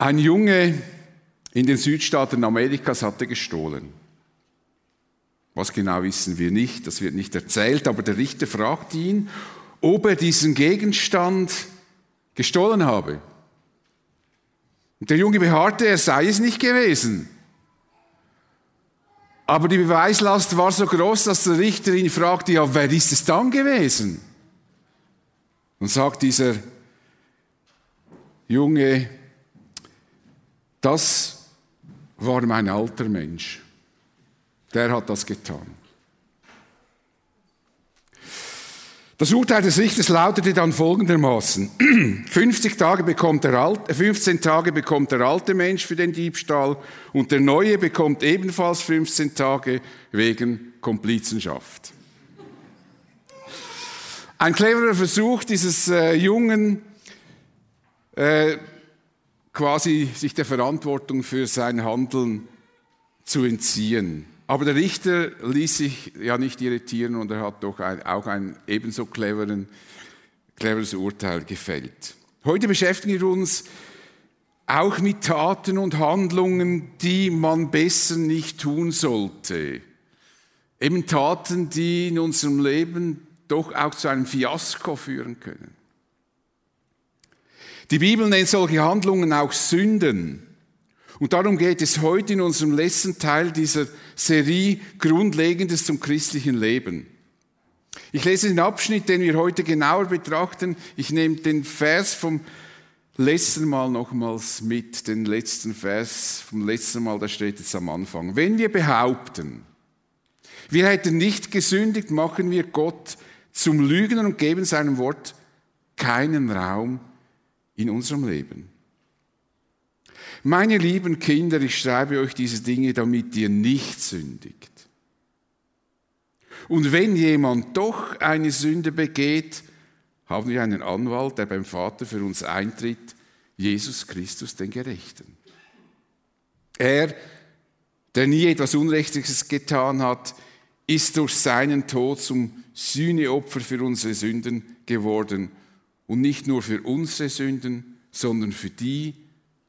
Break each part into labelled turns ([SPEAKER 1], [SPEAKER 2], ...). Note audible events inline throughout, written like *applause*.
[SPEAKER 1] Ein Junge in den Südstaaten Amerikas hatte gestohlen. Was genau wissen wir nicht, das wird nicht erzählt, aber der Richter fragt ihn, ob er diesen Gegenstand gestohlen habe. Und der Junge beharrte, er sei es nicht gewesen. Aber die Beweislast war so groß, dass der Richter ihn fragte, ja, wer ist es dann gewesen? Und sagt dieser Junge, das war mein alter Mensch. Der hat das getan. Das Urteil des Richters lautete dann folgendermaßen. *clears throat* 50 Tage bekommt der alte, 15 Tage bekommt der alte Mensch für den Diebstahl und der neue bekommt ebenfalls 15 Tage wegen Komplizenschaft. Ein cleverer Versuch dieses äh, Jungen, äh, quasi sich der Verantwortung für sein Handeln zu entziehen. Aber der Richter ließ sich ja nicht irritieren und er hat doch ein, auch ein ebenso cleveren, cleveres Urteil gefällt. Heute beschäftigen wir uns auch mit Taten und Handlungen, die man besser nicht tun sollte. Eben Taten, die in unserem Leben doch auch zu einem Fiasko führen können. Die Bibel nennt solche Handlungen auch Sünden. Und darum geht es heute in unserem letzten Teil dieser Serie Grundlegendes zum christlichen Leben. Ich lese den Abschnitt, den wir heute genauer betrachten. Ich nehme den Vers vom letzten Mal nochmals mit, den letzten Vers vom letzten Mal, da steht jetzt am Anfang. Wenn wir behaupten, wir hätten nicht gesündigt, machen wir Gott zum Lügner und geben seinem Wort keinen Raum in unserem Leben. Meine lieben Kinder, ich schreibe euch diese Dinge, damit ihr nicht sündigt. Und wenn jemand doch eine Sünde begeht, haben wir einen Anwalt, der beim Vater für uns eintritt, Jesus Christus, den Gerechten. Er, der nie etwas Unrechtiges getan hat, ist durch seinen Tod zum Sühneopfer für unsere Sünden geworden und nicht nur für unsere Sünden, sondern für die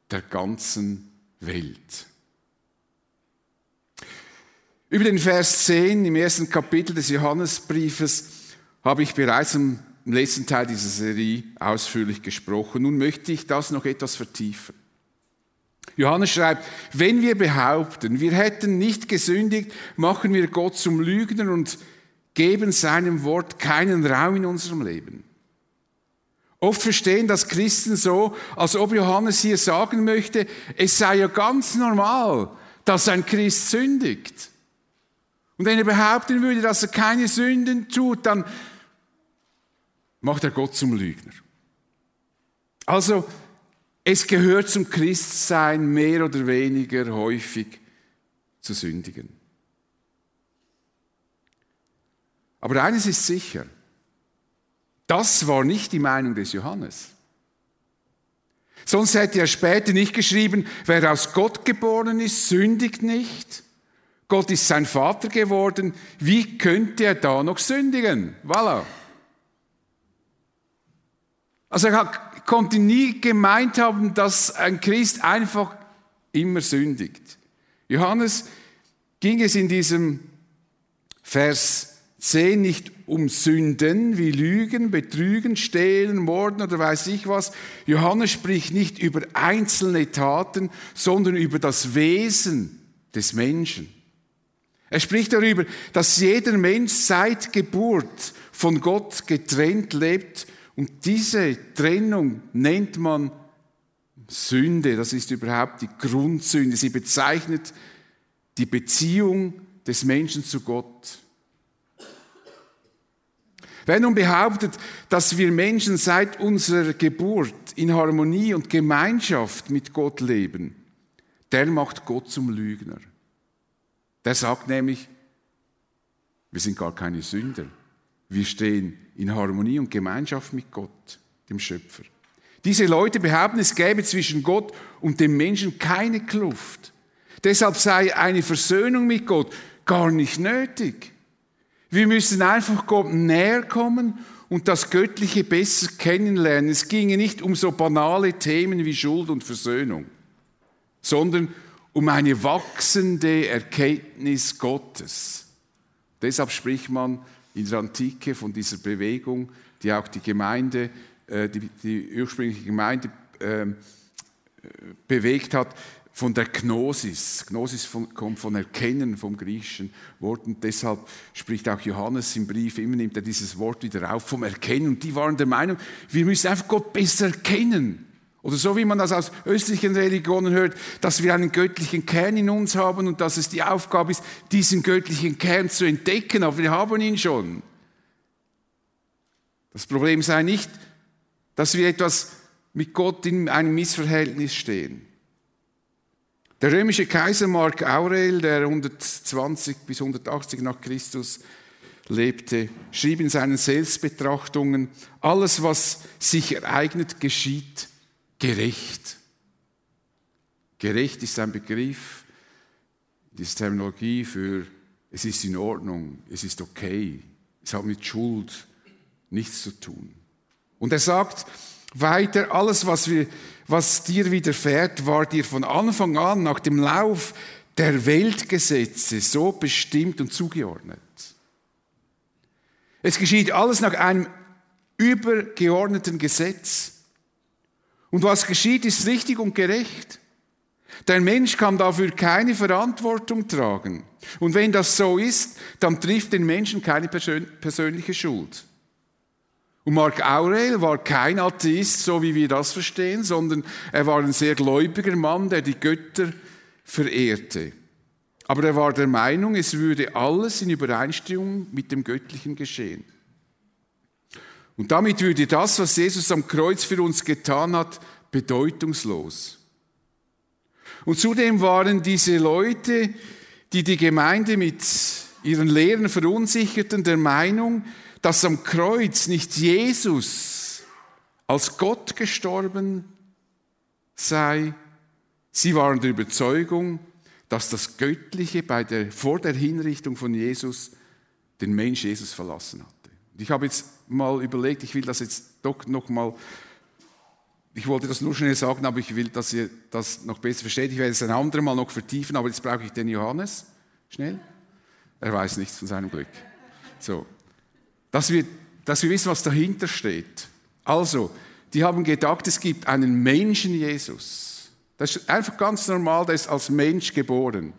[SPEAKER 1] der ganzen Welt. Über den Vers 10 im ersten Kapitel des Johannesbriefes habe ich bereits im letzten Teil dieser Serie ausführlich gesprochen. Nun möchte ich das noch etwas vertiefen. Johannes schreibt, wenn wir behaupten, wir hätten nicht gesündigt, machen wir Gott zum Lügner und geben seinem Wort keinen Raum in unserem Leben. Oft verstehen das Christen so, als ob Johannes hier sagen möchte, es sei ja ganz normal, dass ein Christ sündigt. Und wenn er behaupten würde, dass er keine Sünden tut, dann macht er Gott zum Lügner. Also, es gehört zum Christsein mehr oder weniger häufig zu sündigen. Aber eines ist sicher, das war nicht die Meinung des Johannes. Sonst hätte er später nicht geschrieben, wer aus Gott geboren ist, sündigt nicht. Gott ist sein Vater geworden. Wie könnte er da noch sündigen? Voilà. Also er konnte nie gemeint haben, dass ein Christ einfach immer sündigt. Johannes ging es in diesem Vers 10 nicht um Sünden wie Lügen, Betrügen, Stehlen, Morden oder weiß ich was. Johannes spricht nicht über einzelne Taten, sondern über das Wesen des Menschen. Er spricht darüber, dass jeder Mensch seit Geburt von Gott getrennt lebt und diese Trennung nennt man Sünde. Das ist überhaupt die Grundsünde. Sie bezeichnet die Beziehung des Menschen zu Gott. Wer nun behauptet, dass wir Menschen seit unserer Geburt in Harmonie und Gemeinschaft mit Gott leben, der macht Gott zum Lügner. Der sagt nämlich, wir sind gar keine Sünder. Wir stehen in Harmonie und Gemeinschaft mit Gott, dem Schöpfer. Diese Leute behaupten, es gäbe zwischen Gott und dem Menschen keine Kluft. Deshalb sei eine Versöhnung mit Gott gar nicht nötig. Wir müssen einfach Gott näher kommen und das Göttliche besser kennenlernen. Es ginge nicht um so banale Themen wie Schuld und Versöhnung. sondern um eine wachsende Erkenntnis Gottes. Deshalb spricht man in der Antike von dieser Bewegung, die auch die Gemeinde, äh, die, die ursprüngliche Gemeinde ähm, bewegt hat, von der Gnosis. Gnosis kommt von Erkennen vom griechischen Wort und deshalb spricht auch Johannes im Brief, immer nimmt er dieses Wort wieder auf, vom Erkennen. Und die waren der Meinung, wir müssen einfach Gott besser erkennen. Oder so wie man das aus östlichen Religionen hört, dass wir einen göttlichen Kern in uns haben und dass es die Aufgabe ist, diesen göttlichen Kern zu entdecken, aber wir haben ihn schon. Das Problem sei nicht, dass wir etwas mit Gott in einem Missverhältnis stehen. Der römische Kaiser Mark Aurel, der 120 bis 180 nach Christus lebte, schrieb in seinen Selbstbetrachtungen, alles, was sich ereignet, geschieht gerecht. Gerecht ist ein Begriff, die Terminologie für es ist in Ordnung, es ist okay, es hat mit Schuld nichts zu tun. Und er sagt weiter, alles, was, wir, was dir widerfährt, war dir von Anfang an nach dem Lauf der Weltgesetze so bestimmt und zugeordnet. Es geschieht alles nach einem übergeordneten Gesetz. Und was geschieht, ist richtig und gerecht. Der Mensch kann dafür keine Verantwortung tragen. Und wenn das so ist, dann trifft den Menschen keine persönliche Schuld. Und Mark Aurel war kein Atheist, so wie wir das verstehen, sondern er war ein sehr gläubiger Mann, der die Götter verehrte. Aber er war der Meinung, es würde alles in Übereinstimmung mit dem Göttlichen geschehen. Und damit würde das, was Jesus am Kreuz für uns getan hat, bedeutungslos. Und zudem waren diese Leute, die die Gemeinde mit ihren Lehren verunsicherten, der Meinung, dass am Kreuz nicht Jesus als Gott gestorben sei. Sie waren der Überzeugung, dass das Göttliche bei der, vor der Hinrichtung von Jesus den Mensch Jesus verlassen hatte. Ich habe jetzt mal überlegt, ich will das jetzt doch noch mal, ich wollte das nur schnell sagen, aber ich will, dass ihr das noch besser versteht. Ich werde es ein anderes Mal noch vertiefen, aber jetzt brauche ich den Johannes. Schnell. Er weiß nichts von seinem Glück. So dass wir, dass wir wissen, was dahinter steht. Also, die haben gedacht, es gibt einen Menschen Jesus. Das ist einfach ganz normal, der ist als Mensch geboren.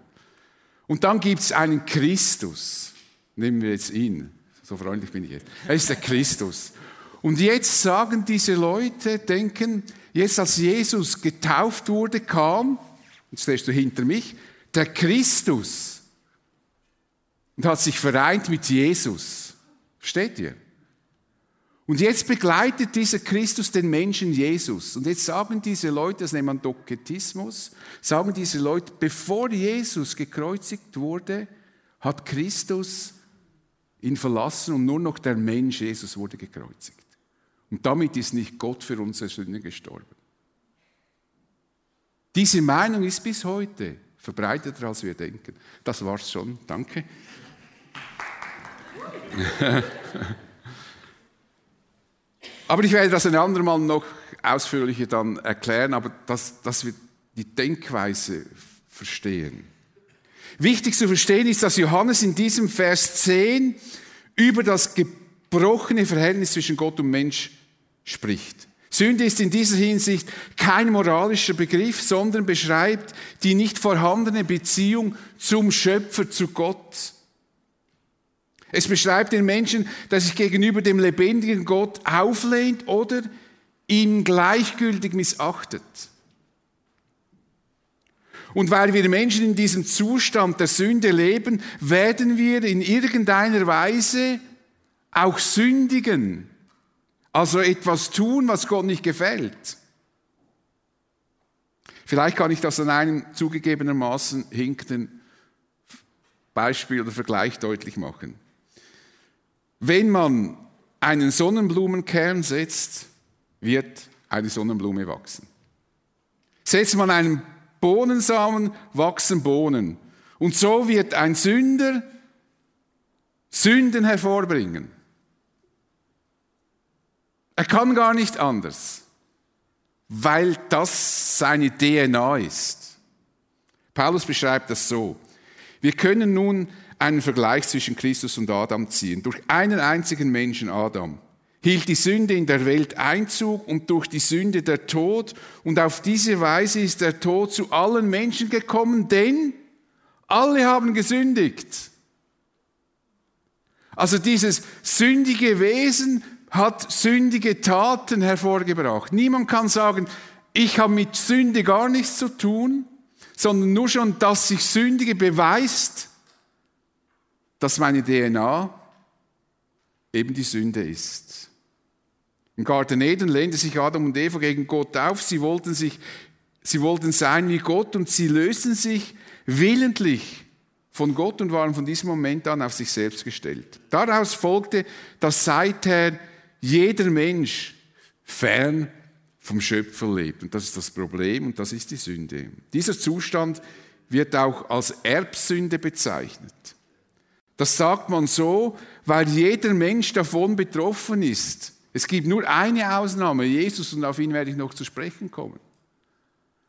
[SPEAKER 1] Und dann gibt es einen Christus. Nehmen wir jetzt ihn. So freundlich bin ich jetzt. Er ist der Christus. Und jetzt sagen diese Leute, denken, jetzt als Jesus getauft wurde, kam, jetzt stehst du hinter mich, der Christus und hat sich vereint mit Jesus. Versteht ihr? Und jetzt begleitet dieser Christus den Menschen Jesus. Und jetzt sagen diese Leute, das nennt man Doketismus, sagen diese Leute, bevor Jesus gekreuzigt wurde, hat Christus ihn verlassen und nur noch der Mensch Jesus wurde gekreuzigt. Und damit ist nicht Gott für unsere Sünde gestorben. Diese Meinung ist bis heute verbreiteter, als wir denken. Das war's schon. Danke. *laughs* aber ich werde das ein andermal noch ausführlicher dann erklären, aber dass, dass wir die Denkweise verstehen. Wichtig zu verstehen ist, dass Johannes in diesem Vers 10 über das gebrochene Verhältnis zwischen Gott und Mensch spricht. Sünde ist in dieser Hinsicht kein moralischer Begriff, sondern beschreibt die nicht vorhandene Beziehung zum Schöpfer, zu Gott. Es beschreibt den Menschen, der sich gegenüber dem lebendigen Gott auflehnt oder ihn gleichgültig missachtet. Und weil wir Menschen in diesem Zustand der Sünde leben, werden wir in irgendeiner Weise auch sündigen. Also etwas tun, was Gott nicht gefällt. Vielleicht kann ich das an einem zugegebenermaßen hinkenden Beispiel oder Vergleich deutlich machen. Wenn man einen Sonnenblumenkern setzt, wird eine Sonnenblume wachsen. Setzt man einen Bohnensamen, wachsen Bohnen. Und so wird ein Sünder Sünden hervorbringen. Er kann gar nicht anders, weil das seine DNA ist. Paulus beschreibt das so. Wir können nun einen Vergleich zwischen Christus und Adam ziehen. Durch einen einzigen Menschen, Adam, hielt die Sünde in der Welt Einzug und durch die Sünde der Tod. Und auf diese Weise ist der Tod zu allen Menschen gekommen, denn alle haben gesündigt. Also dieses sündige Wesen hat sündige Taten hervorgebracht. Niemand kann sagen, ich habe mit Sünde gar nichts zu tun, sondern nur schon, dass sich Sündige beweist, dass meine DNA eben die Sünde ist. Im Garten Eden lehnte sich Adam und Eva gegen Gott auf. Sie wollten, sich, sie wollten sein wie Gott und sie lösten sich willentlich von Gott und waren von diesem Moment an auf sich selbst gestellt. Daraus folgte, dass seither jeder Mensch fern vom Schöpfer lebt. Und das ist das Problem und das ist die Sünde. Dieser Zustand wird auch als Erbsünde bezeichnet. Das sagt man so, weil jeder Mensch davon betroffen ist. Es gibt nur eine Ausnahme, Jesus, und auf ihn werde ich noch zu sprechen kommen.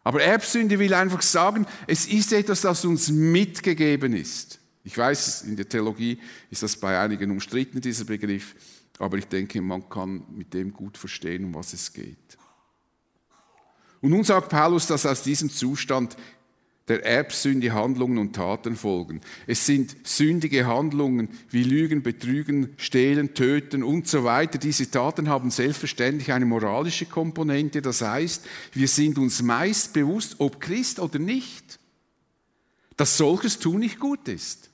[SPEAKER 1] Aber Erbsünde will einfach sagen, es ist etwas, das uns mitgegeben ist. Ich weiß, in der Theologie ist das bei einigen umstritten, dieser Begriff, aber ich denke, man kann mit dem gut verstehen, um was es geht. Und nun sagt Paulus, dass aus diesem Zustand der Erbsünde Handlungen und Taten folgen. Es sind sündige Handlungen wie Lügen, Betrügen, Stehlen, Töten und so weiter. Diese Taten haben selbstverständlich eine moralische Komponente. Das heißt, wir sind uns meist bewusst, ob Christ oder nicht, dass solches Tun nicht gut ist.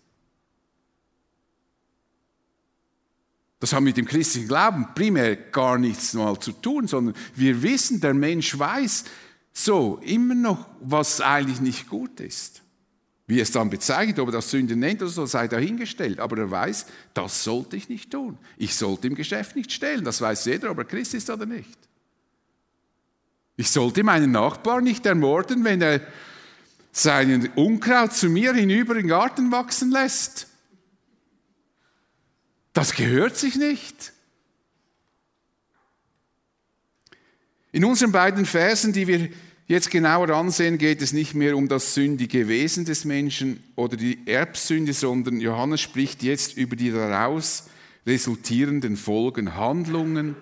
[SPEAKER 1] Das hat mit dem christlichen Glauben primär gar nichts mal zu tun, sondern wir wissen, der Mensch weiß, so immer noch, was eigentlich nicht gut ist. Wie es dann bezeichnet, ob er das Sünde nennt oder so, sei dahingestellt. Aber er weiß, das sollte ich nicht tun. Ich sollte im Geschäft nicht stehlen. Das weiß jeder, ob er Christ ist oder nicht. Ich sollte meinen Nachbarn nicht ermorden, wenn er seinen Unkraut zu mir hinüber in den Garten wachsen lässt. Das gehört sich nicht. In unseren beiden Versen, die wir jetzt genauer ansehen, geht es nicht mehr um das sündige Wesen des Menschen oder die Erbsünde, sondern Johannes spricht jetzt über die daraus resultierenden Folgen, Handlungen,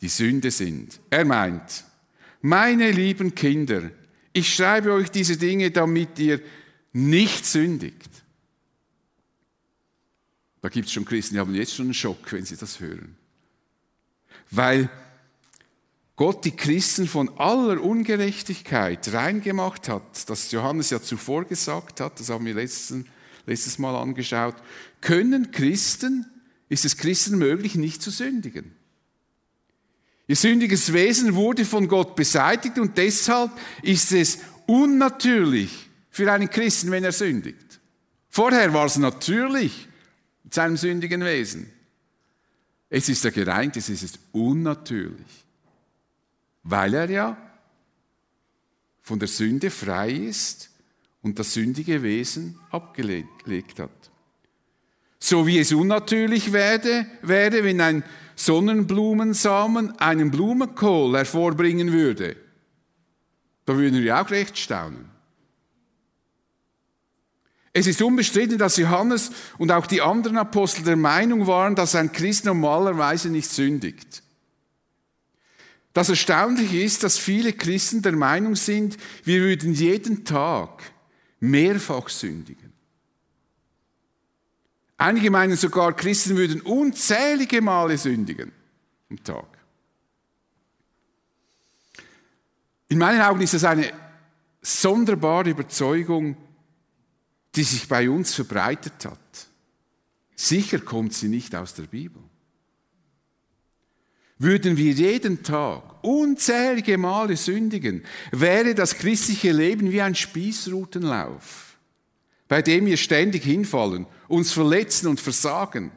[SPEAKER 1] die Sünde sind. Er meint, meine lieben Kinder, ich schreibe euch diese Dinge, damit ihr nicht sündigt. Da gibt es schon Christen, die haben jetzt schon einen Schock, wenn sie das hören. Weil Gott die Christen von aller Ungerechtigkeit reingemacht hat, das Johannes ja zuvor gesagt hat, das haben wir letzten, letztes Mal angeschaut, können Christen, ist es Christen möglich, nicht zu sündigen. Ihr sündiges Wesen wurde von Gott beseitigt und deshalb ist es unnatürlich für einen Christen, wenn er sündigt. Vorher war es natürlich mit seinem sündigen Wesen. Es ist er gereint, es ist unnatürlich weil er ja von der Sünde frei ist und das sündige Wesen abgelegt hat. So wie es unnatürlich wäre, wäre, wenn ein Sonnenblumensamen einen Blumenkohl hervorbringen würde. Da würden wir auch recht staunen. Es ist unbestritten, dass Johannes und auch die anderen Apostel der Meinung waren, dass ein Christ normalerweise nicht sündigt. Das Erstaunliche ist, dass viele Christen der Meinung sind, wir würden jeden Tag mehrfach sündigen. Einige meinen sogar, Christen würden unzählige Male sündigen am Tag. In meinen Augen ist das eine sonderbare Überzeugung, die sich bei uns verbreitet hat. Sicher kommt sie nicht aus der Bibel würden wir jeden Tag unzählige Male sündigen, wäre das christliche Leben wie ein Spießrutenlauf, bei dem wir ständig hinfallen, uns verletzen und versagen.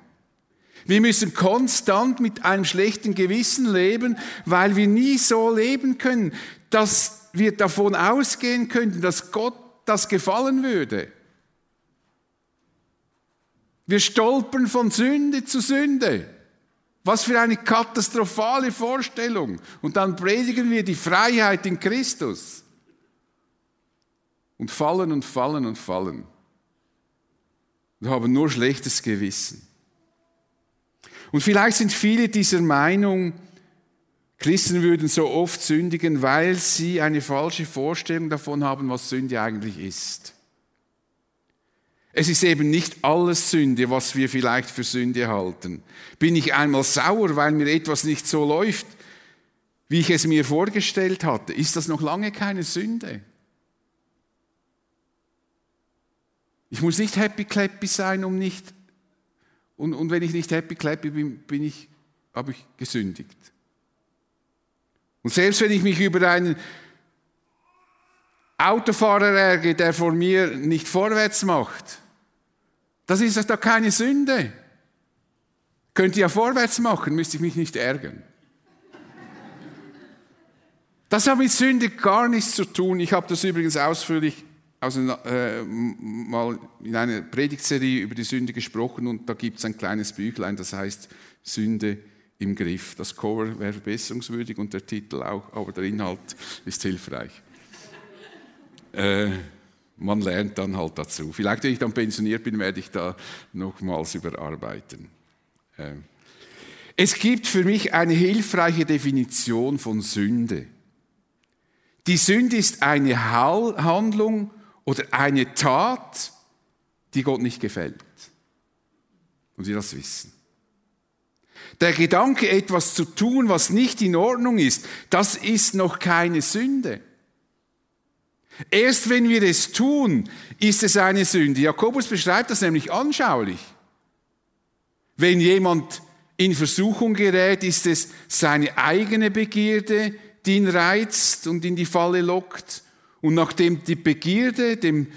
[SPEAKER 1] Wir müssen konstant mit einem schlechten Gewissen leben, weil wir nie so leben können, dass wir davon ausgehen könnten, dass Gott das gefallen würde. Wir stolpern von Sünde zu Sünde. Was für eine katastrophale Vorstellung. Und dann predigen wir die Freiheit in Christus. und fallen und fallen und fallen. Und haben nur schlechtes Gewissen. Und vielleicht sind viele dieser Meinung, Christen würden so oft sündigen, weil sie eine falsche Vorstellung davon haben, was Sünde eigentlich ist. Es ist eben nicht alles Sünde, was wir vielleicht für Sünde halten. Bin ich einmal sauer, weil mir etwas nicht so läuft, wie ich es mir vorgestellt hatte, ist das noch lange keine Sünde. Ich muss nicht happy clappy sein, um nicht, und, und wenn ich nicht happy clappy bin, bin ich, habe ich gesündigt. Und selbst wenn ich mich über einen Autofahrer ärgere, der vor mir nicht vorwärts macht, das ist doch keine Sünde. Könnte ja vorwärts machen, müsste ich mich nicht ärgern. Das hat mit Sünde gar nichts zu tun. Ich habe das übrigens ausführlich also, äh, mal in einer Predigtserie über die Sünde gesprochen und da gibt es ein kleines Büchlein, das heißt Sünde im Griff. Das Cover wäre verbesserungswürdig und der Titel auch, aber der Inhalt ist hilfreich. Äh, man lernt dann halt dazu. Vielleicht, wenn ich dann pensioniert bin, werde ich da nochmals überarbeiten. Äh, es gibt für mich eine hilfreiche Definition von Sünde. Die Sünde ist eine Handlung, oder eine Tat, die Gott nicht gefällt. Und wir das wissen. Der Gedanke, etwas zu tun, was nicht in Ordnung ist, das ist noch keine Sünde. Erst wenn wir es tun, ist es eine Sünde. Jakobus beschreibt das nämlich anschaulich. Wenn jemand in Versuchung gerät, ist es seine eigene Begierde, die ihn reizt und in die Falle lockt, und nachdem die Begierde dem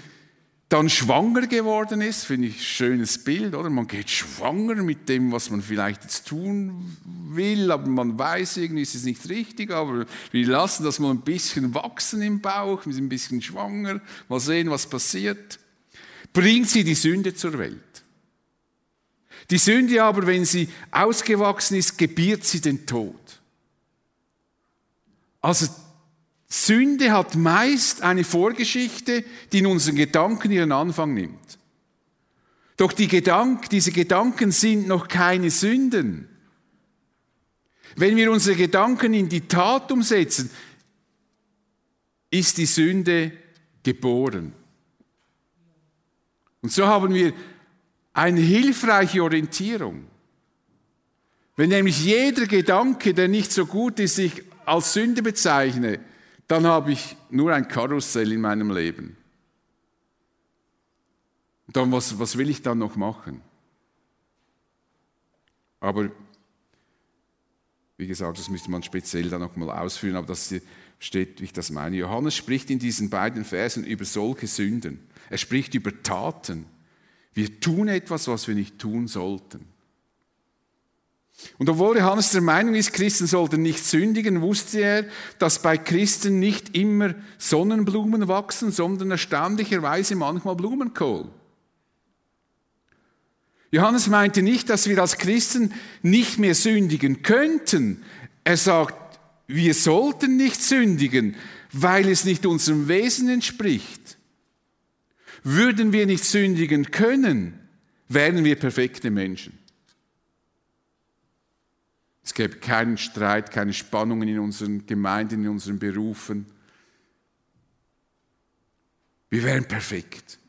[SPEAKER 1] dann schwanger geworden ist, finde ich ein schönes Bild, oder? Man geht schwanger mit dem, was man vielleicht jetzt tun will, aber man weiß irgendwie, ist es nicht richtig, aber wir lassen das mal ein bisschen wachsen im Bauch, wir sind ein bisschen schwanger, mal sehen, was passiert. Bringt sie die Sünde zur Welt. Die Sünde aber, wenn sie ausgewachsen ist, gebiert sie den Tod. Also Sünde hat meist eine Vorgeschichte, die in unseren Gedanken ihren Anfang nimmt. Doch die Gedank, diese Gedanken sind noch keine Sünden. Wenn wir unsere Gedanken in die Tat umsetzen, ist die Sünde geboren. Und so haben wir eine hilfreiche Orientierung. Wenn nämlich jeder Gedanke, der nicht so gut ist, sich als Sünde bezeichne, dann habe ich nur ein Karussell in meinem Leben. Dann, was, was will ich dann noch machen? Aber wie gesagt, das müsste man speziell dann nochmal ausführen, aber das steht, wie ich das meine. Johannes spricht in diesen beiden Versen über solche Sünden. Er spricht über Taten. Wir tun etwas, was wir nicht tun sollten. Und obwohl Johannes der Meinung ist, Christen sollten nicht sündigen, wusste er, dass bei Christen nicht immer Sonnenblumen wachsen, sondern erstaunlicherweise manchmal Blumenkohl. Johannes meinte nicht, dass wir als Christen nicht mehr sündigen könnten. Er sagt, wir sollten nicht sündigen, weil es nicht unserem Wesen entspricht. Würden wir nicht sündigen können, wären wir perfekte Menschen. Es gäbe keinen Streit, keine Spannungen in unseren Gemeinden, in unseren Berufen. Wir wären perfekt.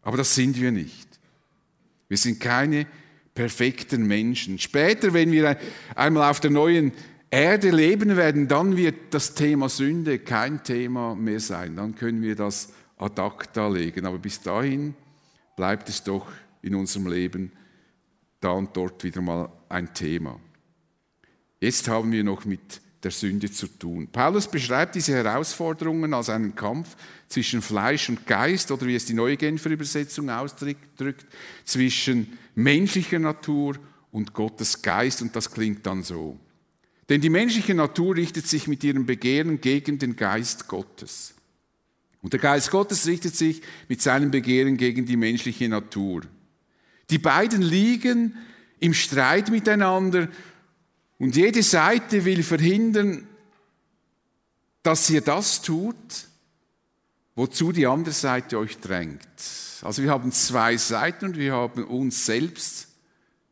[SPEAKER 1] Aber das sind wir nicht. Wir sind keine perfekten Menschen. Später, wenn wir einmal auf der neuen Erde leben werden, dann wird das Thema Sünde kein Thema mehr sein. Dann können wir das ad acta legen. Aber bis dahin bleibt es doch in unserem Leben da und dort wieder mal ein Thema. Jetzt haben wir noch mit der Sünde zu tun. Paulus beschreibt diese Herausforderungen als einen Kampf zwischen Fleisch und Geist oder wie es die neue Genfer Übersetzung ausdrückt, zwischen menschlicher Natur und Gottes Geist und das klingt dann so. Denn die menschliche Natur richtet sich mit ihrem Begehren gegen den Geist Gottes. Und der Geist Gottes richtet sich mit seinem Begehren gegen die menschliche Natur. Die beiden liegen im Streit miteinander und jede Seite will verhindern, dass ihr das tut, wozu die andere Seite euch drängt. Also wir haben zwei Seiten und wir haben uns selbst,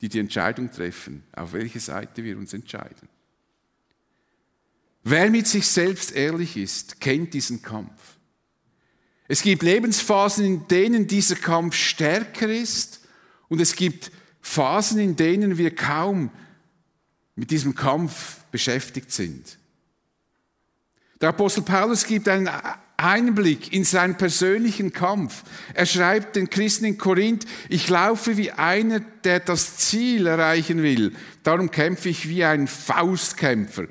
[SPEAKER 1] die die Entscheidung treffen, auf welche Seite wir uns entscheiden. Wer mit sich selbst ehrlich ist, kennt diesen Kampf. Es gibt Lebensphasen, in denen dieser Kampf stärker ist und es gibt Phasen, in denen wir kaum mit diesem Kampf beschäftigt sind. Der Apostel Paulus gibt einen Einblick in seinen persönlichen Kampf. Er schreibt den Christen in Korinth, ich laufe wie einer, der das Ziel erreichen will. Darum kämpfe ich wie ein Faustkämpfer,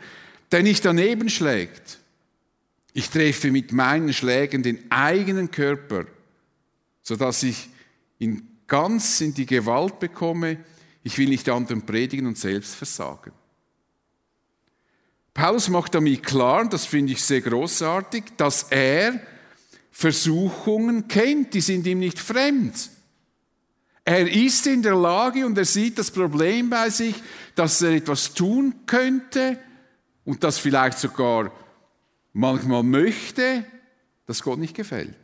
[SPEAKER 1] der nicht daneben schlägt. Ich treffe mit meinen Schlägen den eigenen Körper, sodass ich ihn ganz in die Gewalt bekomme. Ich will nicht anderen predigen und selbst versagen. Paulus macht damit klar, das finde ich sehr großartig, dass er Versuchungen kennt, die sind ihm nicht fremd. Er ist in der Lage und er sieht das Problem bei sich, dass er etwas tun könnte und das vielleicht sogar manchmal möchte, das Gott nicht gefällt.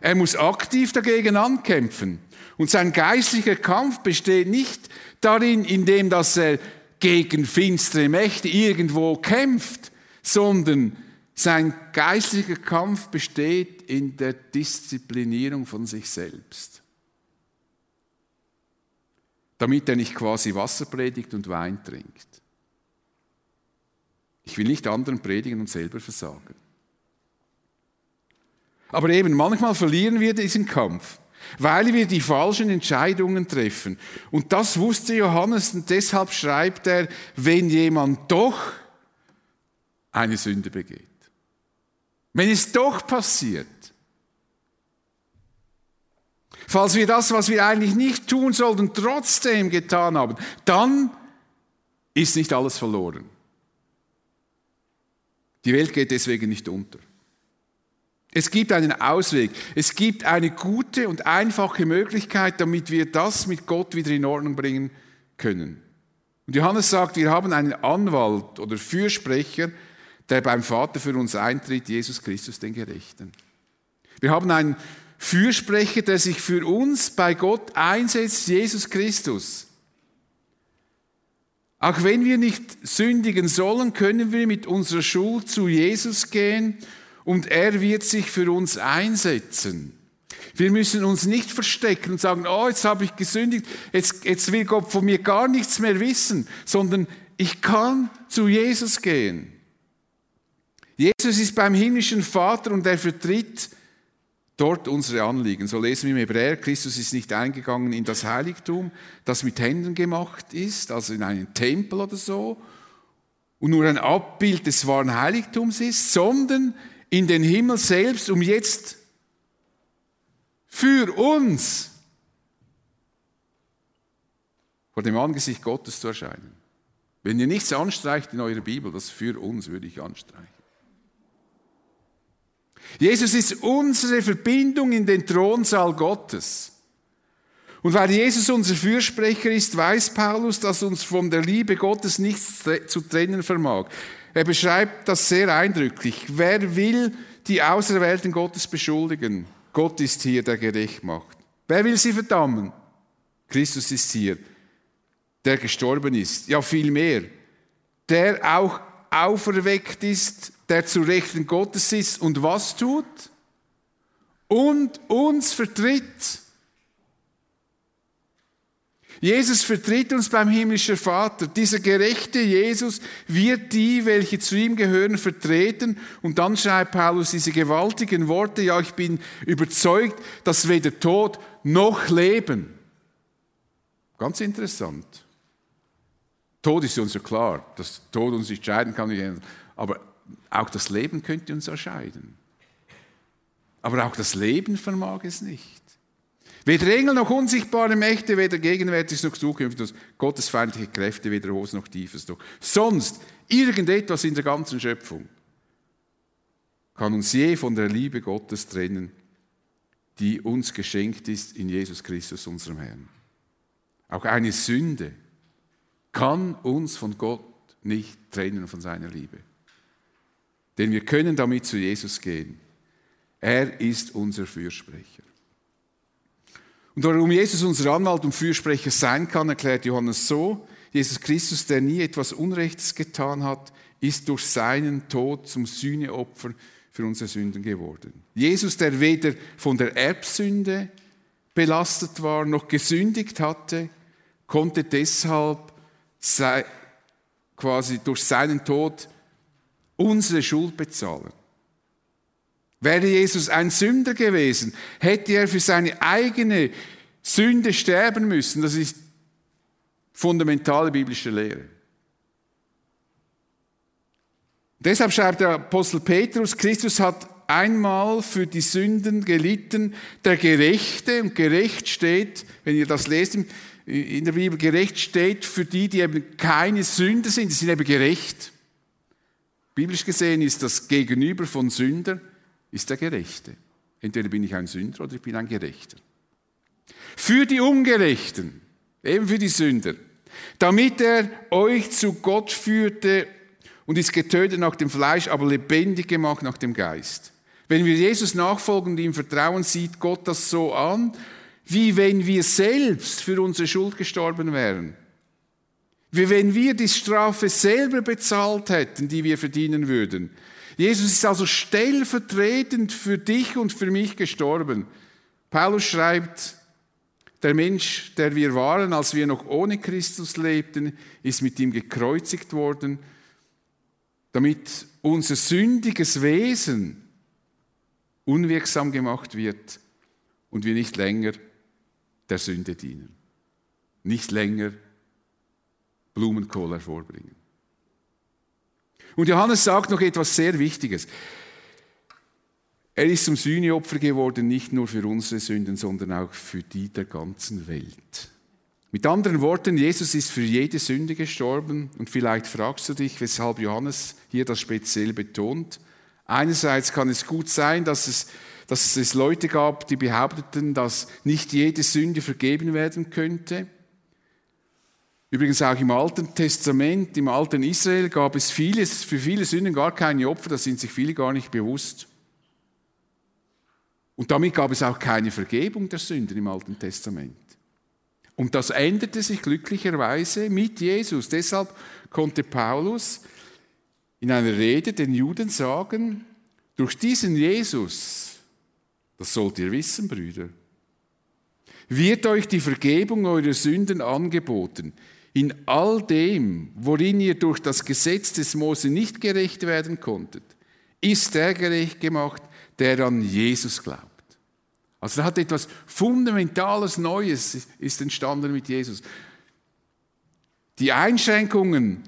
[SPEAKER 1] Er muss aktiv dagegen ankämpfen. Und sein geistlicher Kampf besteht nicht darin, indem dass er gegen finstere Mächte irgendwo kämpft, sondern sein geistlicher Kampf besteht in der Disziplinierung von sich selbst. Damit er nicht quasi Wasser predigt und Wein trinkt. Ich will nicht anderen predigen und selber versagen. Aber eben, manchmal verlieren wir diesen Kampf, weil wir die falschen Entscheidungen treffen. Und das wusste Johannes und deshalb schreibt er, wenn jemand doch eine Sünde begeht. Wenn es doch passiert. Falls wir das, was wir eigentlich nicht tun sollten, trotzdem getan haben, dann ist nicht alles verloren. Die Welt geht deswegen nicht unter. Es gibt einen Ausweg. Es gibt eine gute und einfache Möglichkeit, damit wir das mit Gott wieder in Ordnung bringen können. Und Johannes sagt, wir haben einen Anwalt oder Fürsprecher, der beim Vater für uns eintritt, Jesus Christus, den Gerechten. Wir haben einen Fürsprecher, der sich für uns bei Gott einsetzt, Jesus Christus. Auch wenn wir nicht sündigen sollen, können wir mit unserer Schuld zu Jesus gehen und er wird sich für uns einsetzen. Wir müssen uns nicht verstecken und sagen, oh, jetzt habe ich gesündigt, jetzt, jetzt will Gott von mir gar nichts mehr wissen, sondern ich kann zu Jesus gehen. Jesus ist beim himmlischen Vater und er vertritt dort unsere Anliegen. So lesen wir im Hebräer, Christus ist nicht eingegangen in das Heiligtum, das mit Händen gemacht ist, also in einen Tempel oder so, und nur ein Abbild des wahren Heiligtums ist, sondern in den Himmel selbst, um jetzt für uns vor dem Angesicht Gottes zu erscheinen. Wenn ihr nichts anstreicht in eurer Bibel, das für uns würde ich anstreichen. Jesus ist unsere Verbindung in den Thronsaal Gottes. Und weil Jesus unser Fürsprecher ist, weiß Paulus, dass uns von der Liebe Gottes nichts zu trennen vermag. Er beschreibt das sehr eindrücklich. Wer will die Auserwählten Gottes beschuldigen? Gott ist hier, der gerecht macht. Wer will sie verdammen? Christus ist hier, der gestorben ist. Ja, viel mehr. Der auch auferweckt ist, der zu Rechten Gottes ist und was tut? Und uns vertritt. Jesus vertritt uns beim himmlischen Vater. Dieser gerechte Jesus wird die, welche zu ihm gehören, vertreten. Und dann schreibt Paulus diese gewaltigen Worte, ja, ich bin überzeugt, dass weder Tod noch Leben. Ganz interessant. Tod ist uns ja klar, dass Tod uns nicht scheiden kann, aber auch das Leben könnte uns erscheiden. Aber auch das Leben vermag es nicht. Weder Engel noch unsichtbare Mächte, weder gegenwärtig noch zukünftig, gottesfeindliche Kräfte, weder hohes noch tiefes noch. Sonst irgendetwas in der ganzen Schöpfung kann uns je von der Liebe Gottes trennen, die uns geschenkt ist in Jesus Christus, unserem Herrn. Auch eine Sünde kann uns von Gott nicht trennen von seiner Liebe. Denn wir können damit zu Jesus gehen. Er ist unser Fürsprecher. Und warum Jesus unser Anwalt und Fürsprecher sein kann, erklärt Johannes so. Jesus Christus, der nie etwas Unrechtes getan hat, ist durch seinen Tod zum Sühneopfer für unsere Sünden geworden. Jesus, der weder von der Erbsünde belastet war, noch gesündigt hatte, konnte deshalb quasi durch seinen Tod unsere Schuld bezahlen. Wäre Jesus ein Sünder gewesen, hätte er für seine eigene Sünde sterben müssen. Das ist fundamentale biblische Lehre. Deshalb schreibt der Apostel Petrus, Christus hat einmal für die Sünden gelitten, der Gerechte, und gerecht steht, wenn ihr das lest in der Bibel, gerecht steht für die, die eben keine Sünde sind, die sind eben gerecht. Biblisch gesehen ist das Gegenüber von Sünder ist der Gerechte. Entweder bin ich ein Sünder oder ich bin ein Gerechter. Für die Ungerechten, eben für die Sünder, damit er euch zu Gott führte und ist getötet nach dem Fleisch, aber lebendig gemacht nach dem Geist. Wenn wir Jesus nachfolgen und ihm vertrauen, sieht Gott das so an, wie wenn wir selbst für unsere Schuld gestorben wären. Wie wenn wir die Strafe selber bezahlt hätten, die wir verdienen würden. Jesus ist also stellvertretend für dich und für mich gestorben. Paulus schreibt, der Mensch, der wir waren, als wir noch ohne Christus lebten, ist mit ihm gekreuzigt worden, damit unser sündiges Wesen unwirksam gemacht wird und wir nicht länger der Sünde dienen. Nicht länger Blumenkohl hervorbringen. Und Johannes sagt noch etwas sehr Wichtiges. Er ist zum Sühneopfer geworden, nicht nur für unsere Sünden, sondern auch für die der ganzen Welt. Mit anderen Worten, Jesus ist für jede Sünde gestorben und vielleicht fragst du dich, weshalb Johannes hier das speziell betont. Einerseits kann es gut sein, dass es, dass es Leute gab, die behaupteten, dass nicht jede Sünde vergeben werden könnte. Übrigens auch im Alten Testament, im alten Israel gab es vieles, für viele Sünden gar keine Opfer, das sind sich viele gar nicht bewusst. Und damit gab es auch keine Vergebung der Sünden im Alten Testament. Und das änderte sich glücklicherweise mit Jesus. Deshalb konnte Paulus in einer Rede den Juden sagen, durch diesen Jesus, das sollt ihr wissen, Brüder, wird euch die Vergebung eurer Sünden angeboten. In all dem, worin ihr durch das Gesetz des Mose nicht gerecht werden konntet, ist der gerecht gemacht, der an Jesus glaubt. Also da hat etwas Fundamentales Neues ist entstanden mit Jesus. Die Einschränkungen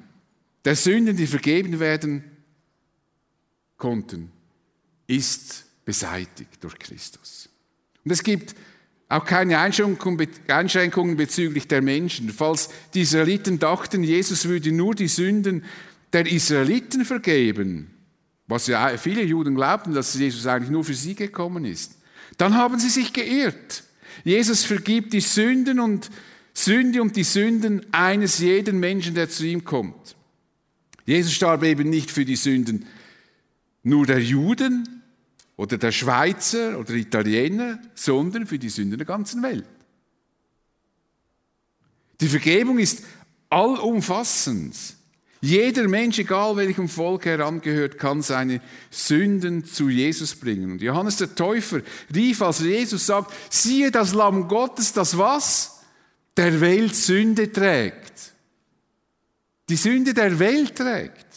[SPEAKER 1] der Sünden, die vergeben werden konnten, ist beseitigt durch Christus. Und es gibt auch keine Einschränkungen bezüglich der Menschen. Falls die Israeliten dachten, Jesus würde nur die Sünden der Israeliten vergeben, was ja viele Juden glaubten, dass Jesus eigentlich nur für sie gekommen ist, dann haben sie sich geirrt. Jesus vergibt die Sünden und Sünde und die Sünden eines jeden Menschen, der zu ihm kommt. Jesus starb eben nicht für die Sünden nur der Juden, oder der Schweizer oder Italiener, sondern für die Sünden der ganzen Welt. Die Vergebung ist allumfassend. Jeder Mensch, egal welchem Volk er angehört, kann seine Sünden zu Jesus bringen. Und Johannes der Täufer rief, als Jesus sagt, siehe das Lamm Gottes, das was? Der Welt Sünde trägt. Die Sünde der Welt trägt.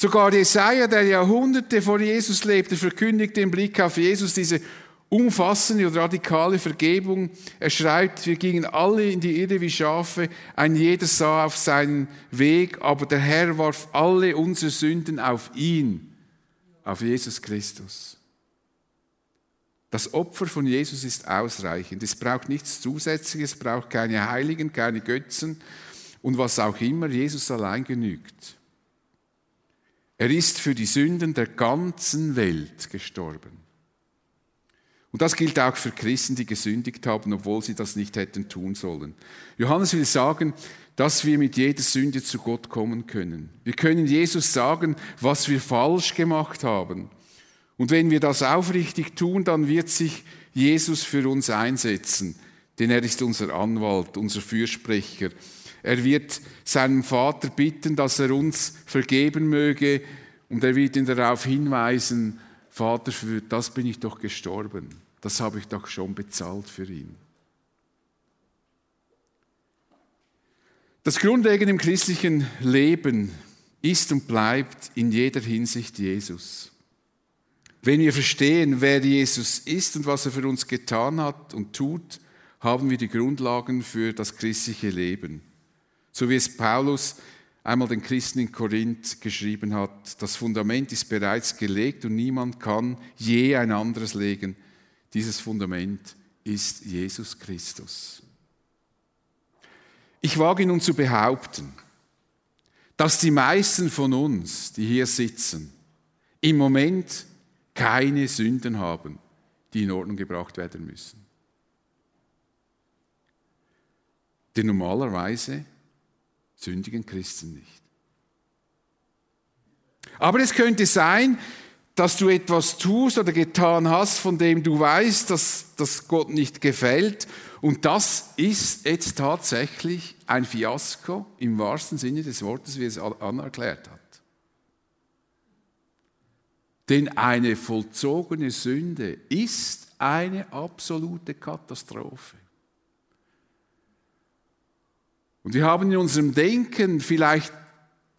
[SPEAKER 1] Sogar Jesaja, der Jahrhunderte vor Jesus lebte, verkündigt im Blick auf Jesus diese umfassende und radikale Vergebung. Er schreibt, wir gingen alle in die Irre wie Schafe, ein jeder sah auf seinen Weg, aber der Herr warf alle unsere Sünden auf ihn, auf Jesus Christus. Das Opfer von Jesus ist ausreichend. Es braucht nichts Zusätzliches, es braucht keine Heiligen, keine Götzen und was auch immer. Jesus allein genügt. Er ist für die Sünden der ganzen Welt gestorben. Und das gilt auch für Christen, die gesündigt haben, obwohl sie das nicht hätten tun sollen. Johannes will sagen, dass wir mit jeder Sünde zu Gott kommen können. Wir können Jesus sagen, was wir falsch gemacht haben. Und wenn wir das aufrichtig tun, dann wird sich Jesus für uns einsetzen, denn er ist unser Anwalt, unser Fürsprecher. Er wird seinem Vater bitten, dass er uns vergeben möge und er wird ihn darauf hinweisen, Vater, für das bin ich doch gestorben. Das habe ich doch schon bezahlt für ihn. Das Grundlegende im christlichen Leben ist und bleibt in jeder Hinsicht Jesus. Wenn wir verstehen, wer Jesus ist und was er für uns getan hat und tut, haben wir die Grundlagen für das christliche Leben. So wie es Paulus einmal den Christen in Korinth geschrieben hat, das Fundament ist bereits gelegt und niemand kann je ein anderes legen. Dieses Fundament ist Jesus Christus. Ich wage nun zu behaupten, dass die meisten von uns, die hier sitzen, im Moment keine Sünden haben, die in Ordnung gebracht werden müssen. Denn normalerweise sündigen Christen nicht. Aber es könnte sein, dass du etwas tust oder getan hast, von dem du weißt, dass das Gott nicht gefällt. Und das ist jetzt tatsächlich ein Fiasko im wahrsten Sinne des Wortes, wie es Anna erklärt hat. Denn eine vollzogene Sünde ist eine absolute Katastrophe. Und wir haben in unserem Denken vielleicht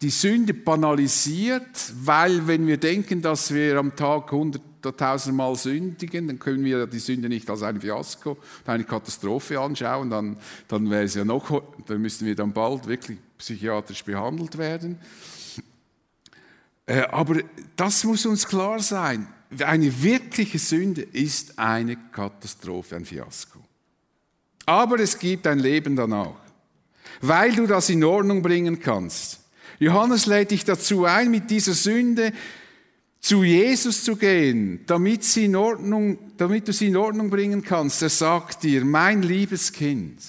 [SPEAKER 1] die Sünde banalisiert, weil wenn wir denken, dass wir am Tag hunderttausend Mal sündigen, dann können wir die Sünde nicht als ein Fiasko, eine Katastrophe anschauen, dann, dann wäre es ja noch, dann müssten wir dann bald wirklich psychiatrisch behandelt werden. Äh, aber das muss uns klar sein. Eine wirkliche Sünde ist eine Katastrophe, ein Fiasko. Aber es gibt ein Leben danach weil du das in Ordnung bringen kannst. Johannes lädt dich dazu ein, mit dieser Sünde zu Jesus zu gehen, damit, sie in Ordnung, damit du sie in Ordnung bringen kannst. Er sagt dir, mein liebes Kind,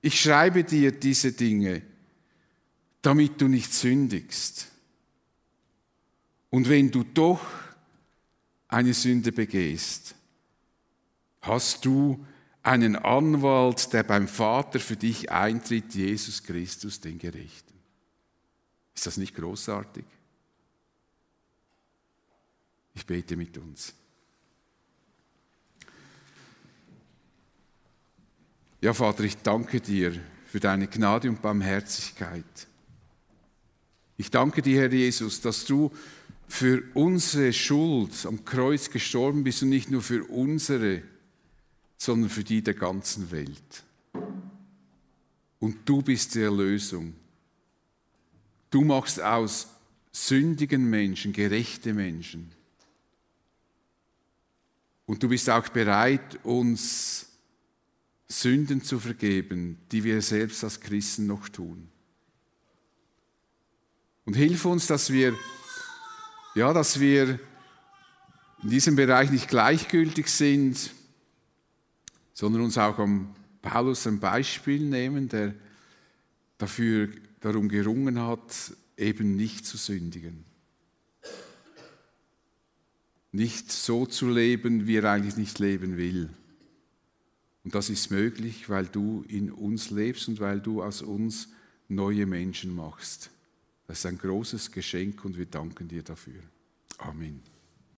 [SPEAKER 1] ich schreibe dir diese Dinge, damit du nicht sündigst. Und wenn du doch eine Sünde begehst, hast du einen Anwalt, der beim Vater für dich eintritt, Jesus Christus, den Gerechten. Ist das nicht großartig? Ich bete mit uns. Ja, Vater, ich danke dir für deine Gnade und Barmherzigkeit. Ich danke dir, Herr Jesus, dass du für unsere Schuld am Kreuz gestorben bist und nicht nur für unsere sondern für die der ganzen Welt. Und du bist die Erlösung. Du machst aus sündigen Menschen gerechte Menschen. Und du bist auch bereit, uns Sünden zu vergeben, die wir selbst als Christen noch tun. Und hilf uns, dass wir, ja, dass wir in diesem Bereich nicht gleichgültig sind, sondern uns auch am Paulus ein Beispiel nehmen, der dafür darum gerungen hat, eben nicht zu sündigen. Nicht so zu leben, wie er eigentlich nicht leben will. Und das ist möglich, weil du in uns lebst und weil du aus uns neue Menschen machst. Das ist ein großes Geschenk und wir danken dir dafür. Amen.